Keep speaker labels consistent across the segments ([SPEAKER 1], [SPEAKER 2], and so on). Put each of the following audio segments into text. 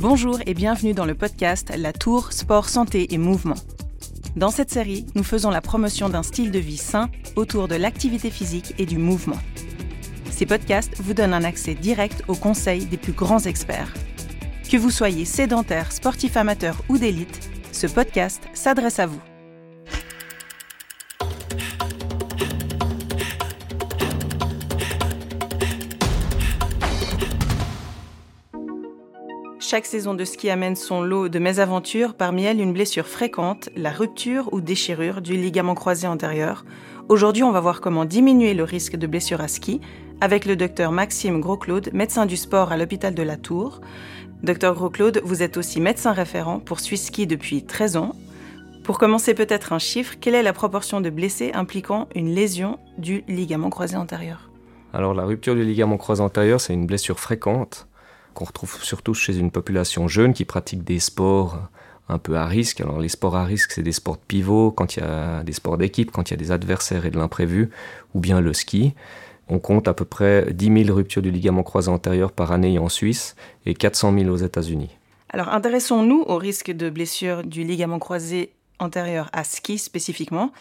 [SPEAKER 1] Bonjour et bienvenue dans le podcast La Tour Sport, Santé et Mouvement. Dans cette série, nous faisons la promotion d'un style de vie sain autour de l'activité physique et du mouvement. Ces podcasts vous donnent un accès direct aux conseils des plus grands experts. Que vous soyez sédentaire, sportif amateur ou d'élite, ce podcast s'adresse à vous. Chaque saison de ski amène son lot de mésaventures, parmi elles une blessure fréquente, la rupture ou déchirure du ligament croisé antérieur. Aujourd'hui, on va voir comment diminuer le risque de blessure à ski avec le docteur Maxime Gros-Claude, médecin du sport à l'hôpital de la Tour. Docteur Gros-Claude, vous êtes aussi médecin référent pour Swiss Ski depuis 13 ans. Pour commencer peut-être un chiffre, quelle est la proportion de blessés impliquant une lésion du ligament croisé antérieur?
[SPEAKER 2] Alors la rupture du ligament croisé antérieur, c'est une blessure fréquente qu'on retrouve surtout chez une population jeune qui pratique des sports un peu à risque. Alors les sports à risque, c'est des sports de pivot, quand il y a des sports d'équipe, quand il y a des adversaires et de l'imprévu, ou bien le ski. On compte à peu près 10 000 ruptures du ligament croisé antérieur par année en Suisse et 400 000 aux États-Unis.
[SPEAKER 1] Alors intéressons-nous au risque de blessure du ligament croisé antérieur à ski spécifiquement.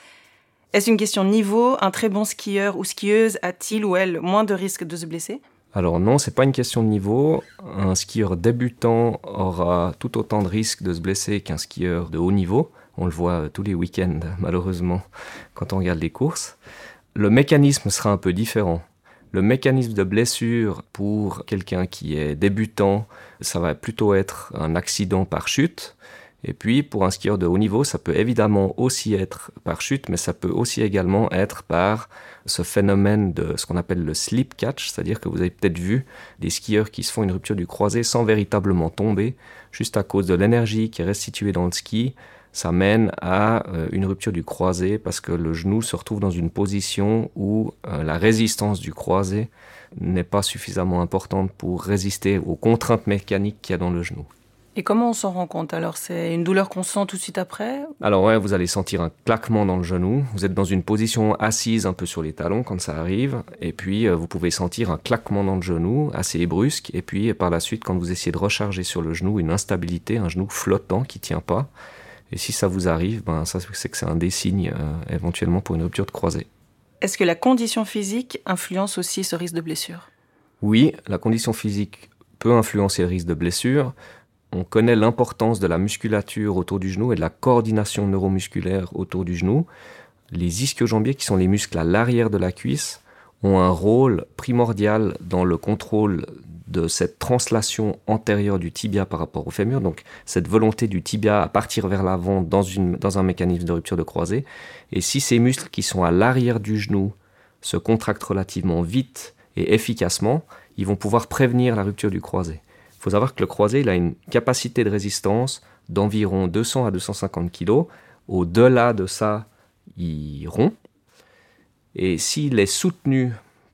[SPEAKER 1] Est-ce une question de niveau? Un très bon skieur ou skieuse a-t-il ou elle moins de risque de se blesser?
[SPEAKER 2] Alors non, c'est pas une question de niveau. Un skieur débutant aura tout autant de risques de se blesser qu'un skieur de haut niveau. On le voit tous les week-ends, malheureusement, quand on regarde les courses. Le mécanisme sera un peu différent. Le mécanisme de blessure pour quelqu'un qui est débutant, ça va plutôt être un accident par chute. Et puis, pour un skieur de haut niveau, ça peut évidemment aussi être par chute, mais ça peut aussi également être par ce phénomène de ce qu'on appelle le slip catch, c'est-à-dire que vous avez peut-être vu des skieurs qui se font une rupture du croisé sans véritablement tomber, juste à cause de l'énergie qui est restituée dans le ski. Ça mène à euh, une rupture du croisé parce que le genou se retrouve dans une position où euh, la résistance du croisé n'est pas suffisamment importante pour résister aux contraintes mécaniques qu'il y a dans le genou.
[SPEAKER 1] Et comment on s'en rend compte Alors, c'est une douleur qu'on sent tout de suite après?
[SPEAKER 2] Alors, ouais, vous allez sentir un claquement dans le genou. Vous êtes dans une position assise un peu sur les talons quand ça arrive. Et puis, euh, vous pouvez sentir un claquement dans le genou assez brusque. Et puis, par la suite, quand vous essayez de recharger sur le genou, une instabilité, un genou flottant qui tient pas. Et si ça vous arrive, ben, ça, c'est que c'est un des signes euh, éventuellement pour une rupture de croisée.
[SPEAKER 1] Est-ce que la condition physique influence aussi ce risque de blessure?
[SPEAKER 2] Oui, la condition physique peut influencer le risque de blessure on connaît l'importance de la musculature autour du genou et de la coordination neuromusculaire autour du genou. Les ischio-jambiers, qui sont les muscles à l'arrière de la cuisse, ont un rôle primordial dans le contrôle de cette translation antérieure du tibia par rapport au fémur, donc cette volonté du tibia à partir vers l'avant dans, un mécanisme de rupture de croisée. Et si ces muscles qui sont à l'arrière du genou se contractent relativement vite et efficacement, ils vont pouvoir prévenir la rupture du croisé. Il faut savoir que le croisé il a une capacité de résistance d'environ 200 à 250 kg. Au-delà de ça, il rompt. Et s'il est soutenu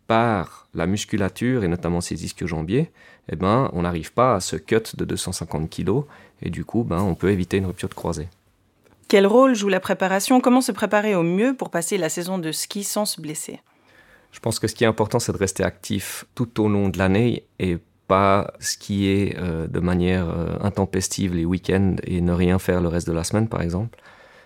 [SPEAKER 2] par la musculature et notamment ses ischio-jambiers, eh ben, on n'arrive pas à ce cut de 250 kg et du coup, ben, on peut éviter une rupture de croisé.
[SPEAKER 1] Quel rôle joue la préparation? Comment se préparer au mieux pour passer la saison de ski sans se blesser?
[SPEAKER 2] Je pense que ce qui est important, c'est de rester actif tout au long de l'année et pas skier euh, de manière euh, intempestive les week-ends et ne rien faire le reste de la semaine, par exemple.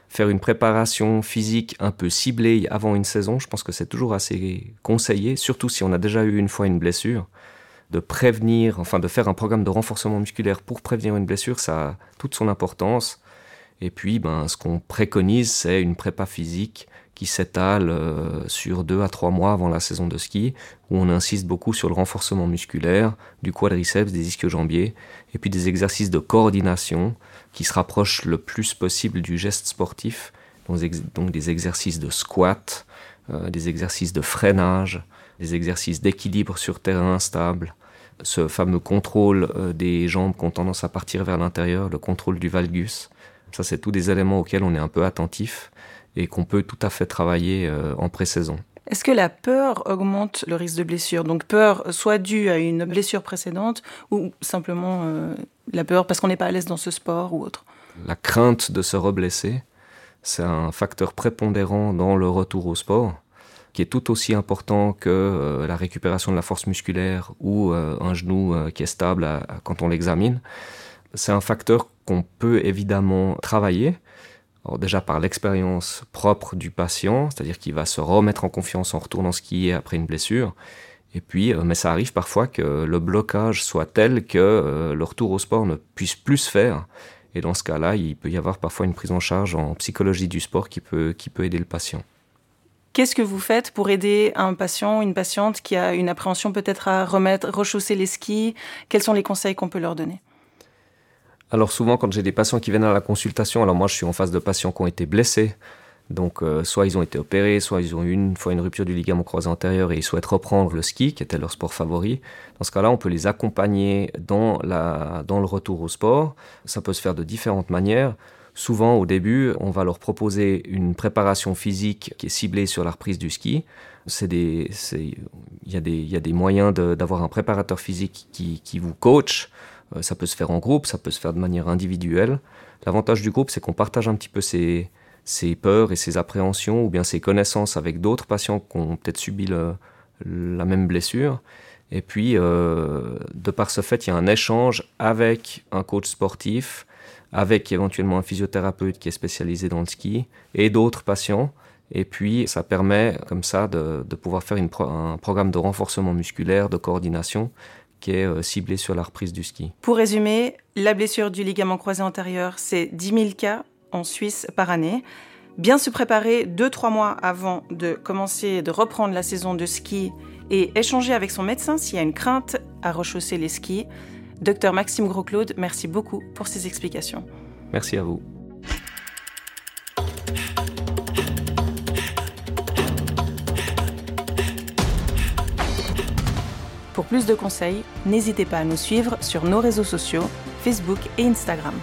[SPEAKER 2] Faire une préparation physique un peu ciblée avant une saison, je pense que c'est toujours assez conseillé, surtout si on a déjà eu une fois une blessure. De prévenir, enfin de faire un programme de renforcement musculaire pour prévenir une blessure, ça a toute son importance. Et puis, ben, ce qu'on préconise, c'est une prépa physique qui s'étale euh, sur deux à trois mois avant la saison de ski, où on insiste beaucoup sur le renforcement musculaire du quadriceps, des ischio-jambiers, et puis des exercices de coordination qui se rapprochent le plus possible du geste sportif, donc des exercices de squat, euh, des exercices de freinage, des exercices d'équilibre sur terrain instable, ce fameux contrôle euh, des jambes qui ont tendance à partir vers l'intérieur, le contrôle du valgus. Ça, c'est tous des éléments auxquels on est un peu attentif et qu'on peut tout à fait travailler euh, en pré-saison.
[SPEAKER 1] Est-ce que la peur augmente le risque de blessure? Donc peur soit due à une blessure précédente ou simplement euh, la peur parce qu'on n'est pas à l'aise dans ce sport ou autre?
[SPEAKER 2] La crainte de se reblesser, c'est un facteur prépondérant dans le retour au sport qui est tout aussi important que euh, la récupération de la force musculaire ou un genou qui est stable quand on l'examine. C'est un facteur qu'on peut évidemment travailler. Alors déjà par l'expérience propre du patient, c'est-à-dire qu'il va se remettre en confiance en retournant skier après une blessure. Et puis, euh, mais ça arrive parfois que le blocage soit tel que euh, le retour au sport ne puisse plus se faire. Et dans ce cas-là, il peut y avoir parfois une prise en charge en psychologie du sport qui peut, qui peut aider le patient.
[SPEAKER 1] Qu'est-ce que vous faites pour aider un patient, une patiente qui a une appréhension peut-être à remettre, rechausser les skis? Quels sont les conseils qu'on peut leur donner?
[SPEAKER 2] Alors souvent, quand j'ai des patients qui viennent à la consultation, alors moi je suis en face de patients qui ont été blessés, donc euh, soit ils ont été opérés, soit ils ont eu une fois une rupture du ligament croisé antérieur et ils souhaitent reprendre le ski, qui était leur sport favori. Dans ce cas-là, on peut les accompagner dans, la, dans le retour au sport. Ça peut se faire de différentes manières. Souvent, au début, on va leur proposer une préparation physique qui est ciblée sur la reprise du ski. Il y, y a des moyens d'avoir un préparateur physique qui, qui vous coach. Euh, ça peut se faire en groupe, ça peut se faire de manière individuelle. L'avantage du groupe, c'est qu'on partage un petit peu ses, peurs et ses appréhensions ou bien ses connaissances avec d'autres patients qui ont peut-être subi la même blessure. Et puis, euh, de par ce fait, il y a un échange avec un coach sportif avec éventuellement un physiothérapeute qui est spécialisé dans le ski et d'autres patients. Et puis, ça permet comme ça de, pouvoir faire un programme de renforcement musculaire, de coordination qui est euh, ciblé sur la reprise du ski.
[SPEAKER 1] Pour résumer, la blessure du ligament croisé antérieur, c'est 10 000 cas en Suisse par année. Bien se préparer 2-3 mois avant de commencer, de reprendre la saison de ski et échanger avec son médecin s'il y a une crainte à rechausser les skis. Docteur Maxime Gros-Claude, merci beaucoup pour ces explications.
[SPEAKER 2] Merci à vous.
[SPEAKER 1] Pour plus de conseils, n'hésitez pas à nous suivre sur nos réseaux sociaux, Facebook et Instagram.